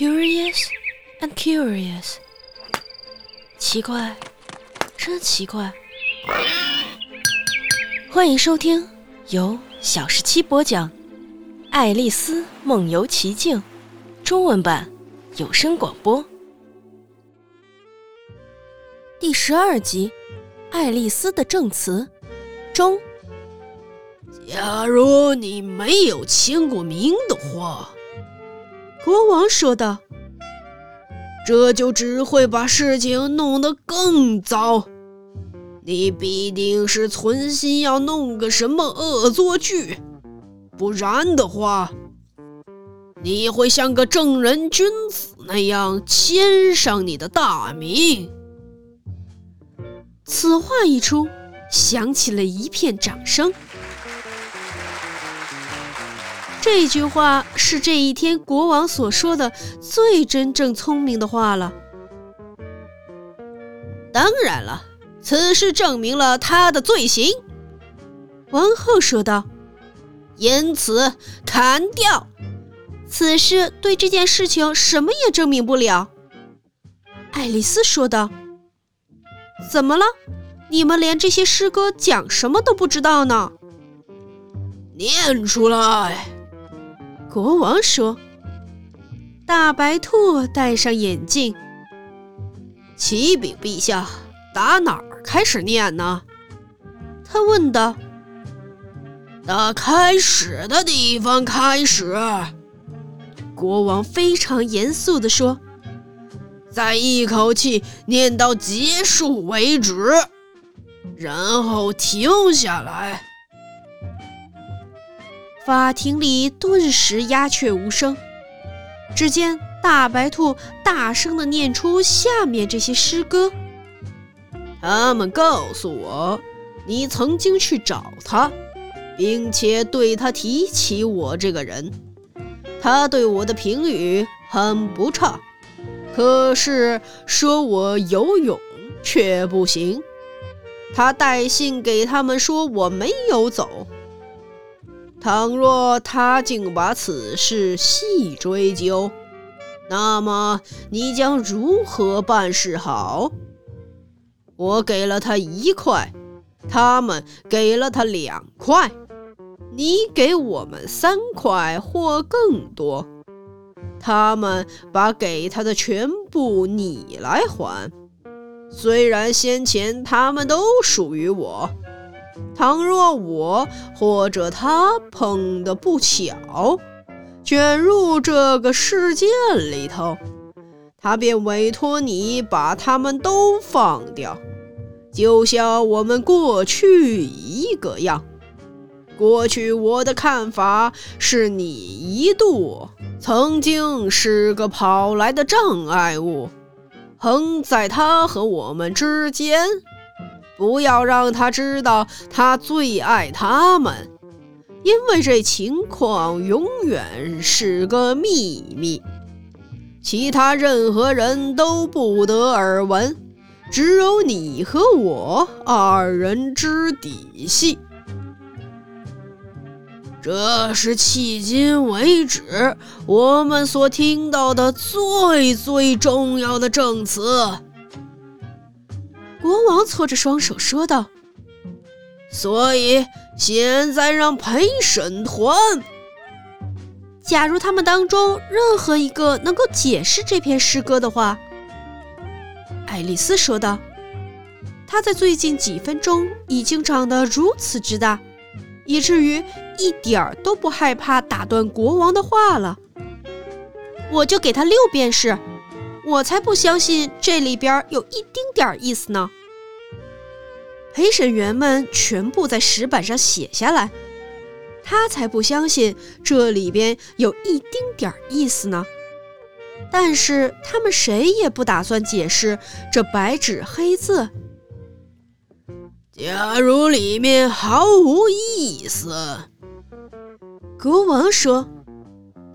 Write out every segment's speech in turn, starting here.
Curious and curious，奇怪，真奇怪。欢迎收听由小十七播讲《爱丽丝梦游奇境》中文版有声广播第十二集《爱丽丝的证词》中。假如你没有签过名的话。国王说道：“这就只会把事情弄得更糟。你必定是存心要弄个什么恶作剧，不然的话，你会像个正人君子那样签上你的大名。”此话一出，响起了一片掌声。这句话是这一天国王所说的最真正聪明的话了。当然了，此事证明了他的罪行。王后说道：“因此砍掉。此事对这件事情什么也证明不了。”爱丽丝说道：“怎么了？你们连这些诗歌讲什么都不知道呢？念出来。”国王说：“大白兔戴上眼镜。启禀陛下，打哪儿开始念呢？”他问道。“打开始的地方开始。”国王非常严肃地说：“再一口气念到结束为止，然后停下来。”法庭里顿时鸦雀无声。只见大白兔大声地念出下面这些诗歌：“他们告诉我，你曾经去找他，并且对他提起我这个人。他对我的评语很不差，可是说我游泳却不行。他带信给他们说我没有走。”倘若他竟把此事细追究，那么你将如何办事好？我给了他一块，他们给了他两块，你给我们三块或更多，他们把给他的全部你来还。虽然先前他们都属于我。倘若我或者他碰得不巧，卷入这个事件里头，他便委托你把他们都放掉，就像我们过去一个样。过去我的看法是你一度曾经是个跑来的障碍物，横在他和我们之间。不要让他知道他最爱他们，因为这情况永远是个秘密，其他任何人都不得而闻，只有你和我二人知底细。这是迄今为止我们所听到的最最重要的证词。国王搓着双手说道：“所以现在让陪审团，假如他们当中任何一个能够解释这篇诗歌的话，爱丽丝说道。她在最近几分钟已经长得如此之大，以至于一点儿都不害怕打断国王的话了。我就给他六便士。”我才不相信这里边有一丁点儿意思呢！陪审员们全部在石板上写下来。他才不相信这里边有一丁点儿意思呢！但是他们谁也不打算解释这白纸黑字。假如里面毫无意思，国王说：“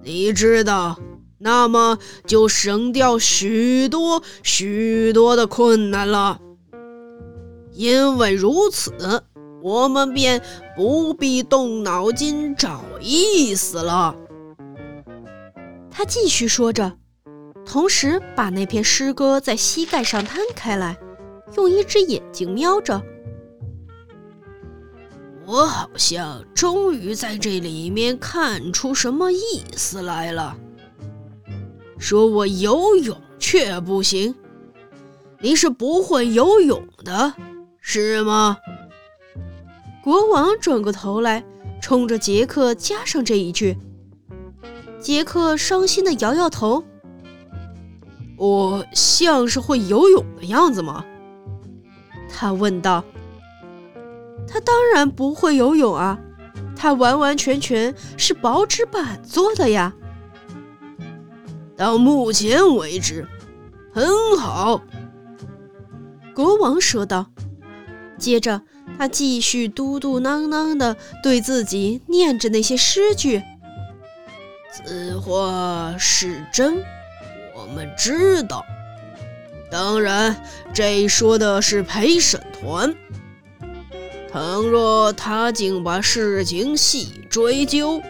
你知道。”那么就省掉许多许多的困难了，因为如此，我们便不必动脑筋找意思了。他继续说着，同时把那篇诗歌在膝盖上摊开来，用一只眼睛瞄着。我好像终于在这里面看出什么意思来了。说我游泳却不行，你是不会游泳的，是吗？国王转过头来，冲着杰克加上这一句。杰克伤心的摇摇头。我像是会游泳的样子吗？他问道。他当然不会游泳啊，他完完全全是薄纸板做的呀。到目前为止，很好。国王说道。接着，他继续嘟嘟囔囔的对自己念着那些诗句。此话是真，我们知道。当然，这说的是陪审团。倘若他竟把事情细追究，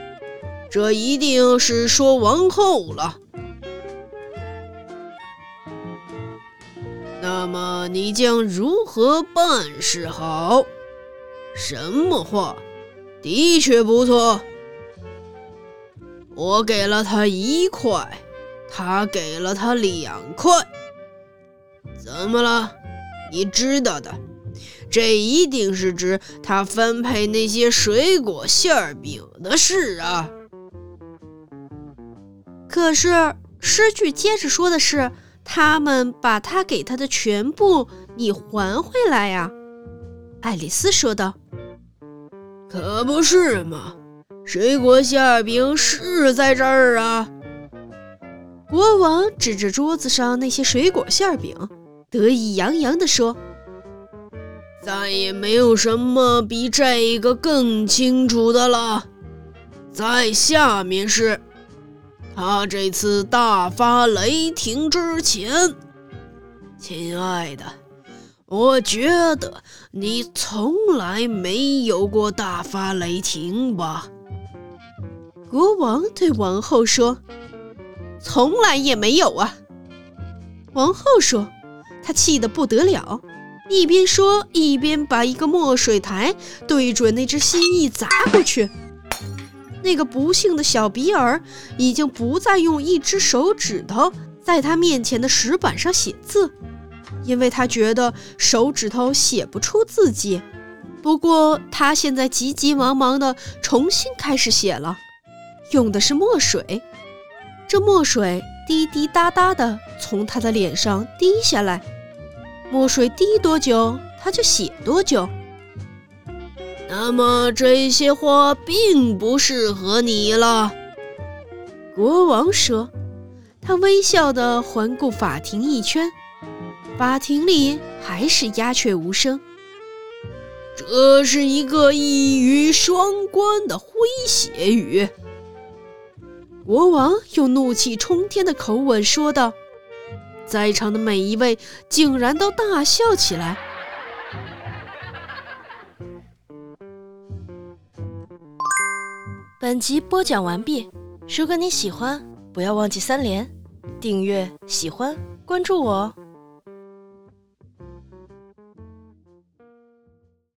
这一定是说王后了。么你将如何办事好？什么话？的确不错。我给了他一块，他给了他两块。怎么了？你知道的。这一定是指他分配那些水果馅饼的事啊！可是诗句接着说的是，他们把他给他的全部你还回来呀。爱丽丝说道：“可不是嘛，水果馅饼是在这儿啊！”国王指着桌子上那些水果馅饼，得意洋洋地说。再也没有什么比这个更清楚的了。在下面是，他这次大发雷霆之前，亲爱的，我觉得你从来没有过大发雷霆吧？国王对王后说：“从来也没有啊。”王后说：“她气得不得了。”一边说，一边把一个墨水台对准那只蜥蜴砸过去。那个不幸的小比尔已经不再用一只手指头在他面前的石板上写字，因为他觉得手指头写不出字迹。不过他现在急急忙忙地重新开始写了，用的是墨水。这墨水滴滴答答地从他的脸上滴下来。墨水滴多久，他就写多久。那么这些话并不适合你了，国王说。他微笑地环顾法庭一圈，法庭里还是鸦雀无声。这是一个一语双关的诙谐语。国王用怒气冲天的口吻说道。在场的每一位竟然都大笑起来。本集播讲完毕，如果你喜欢，不要忘记三连、订阅、喜欢、关注我哦。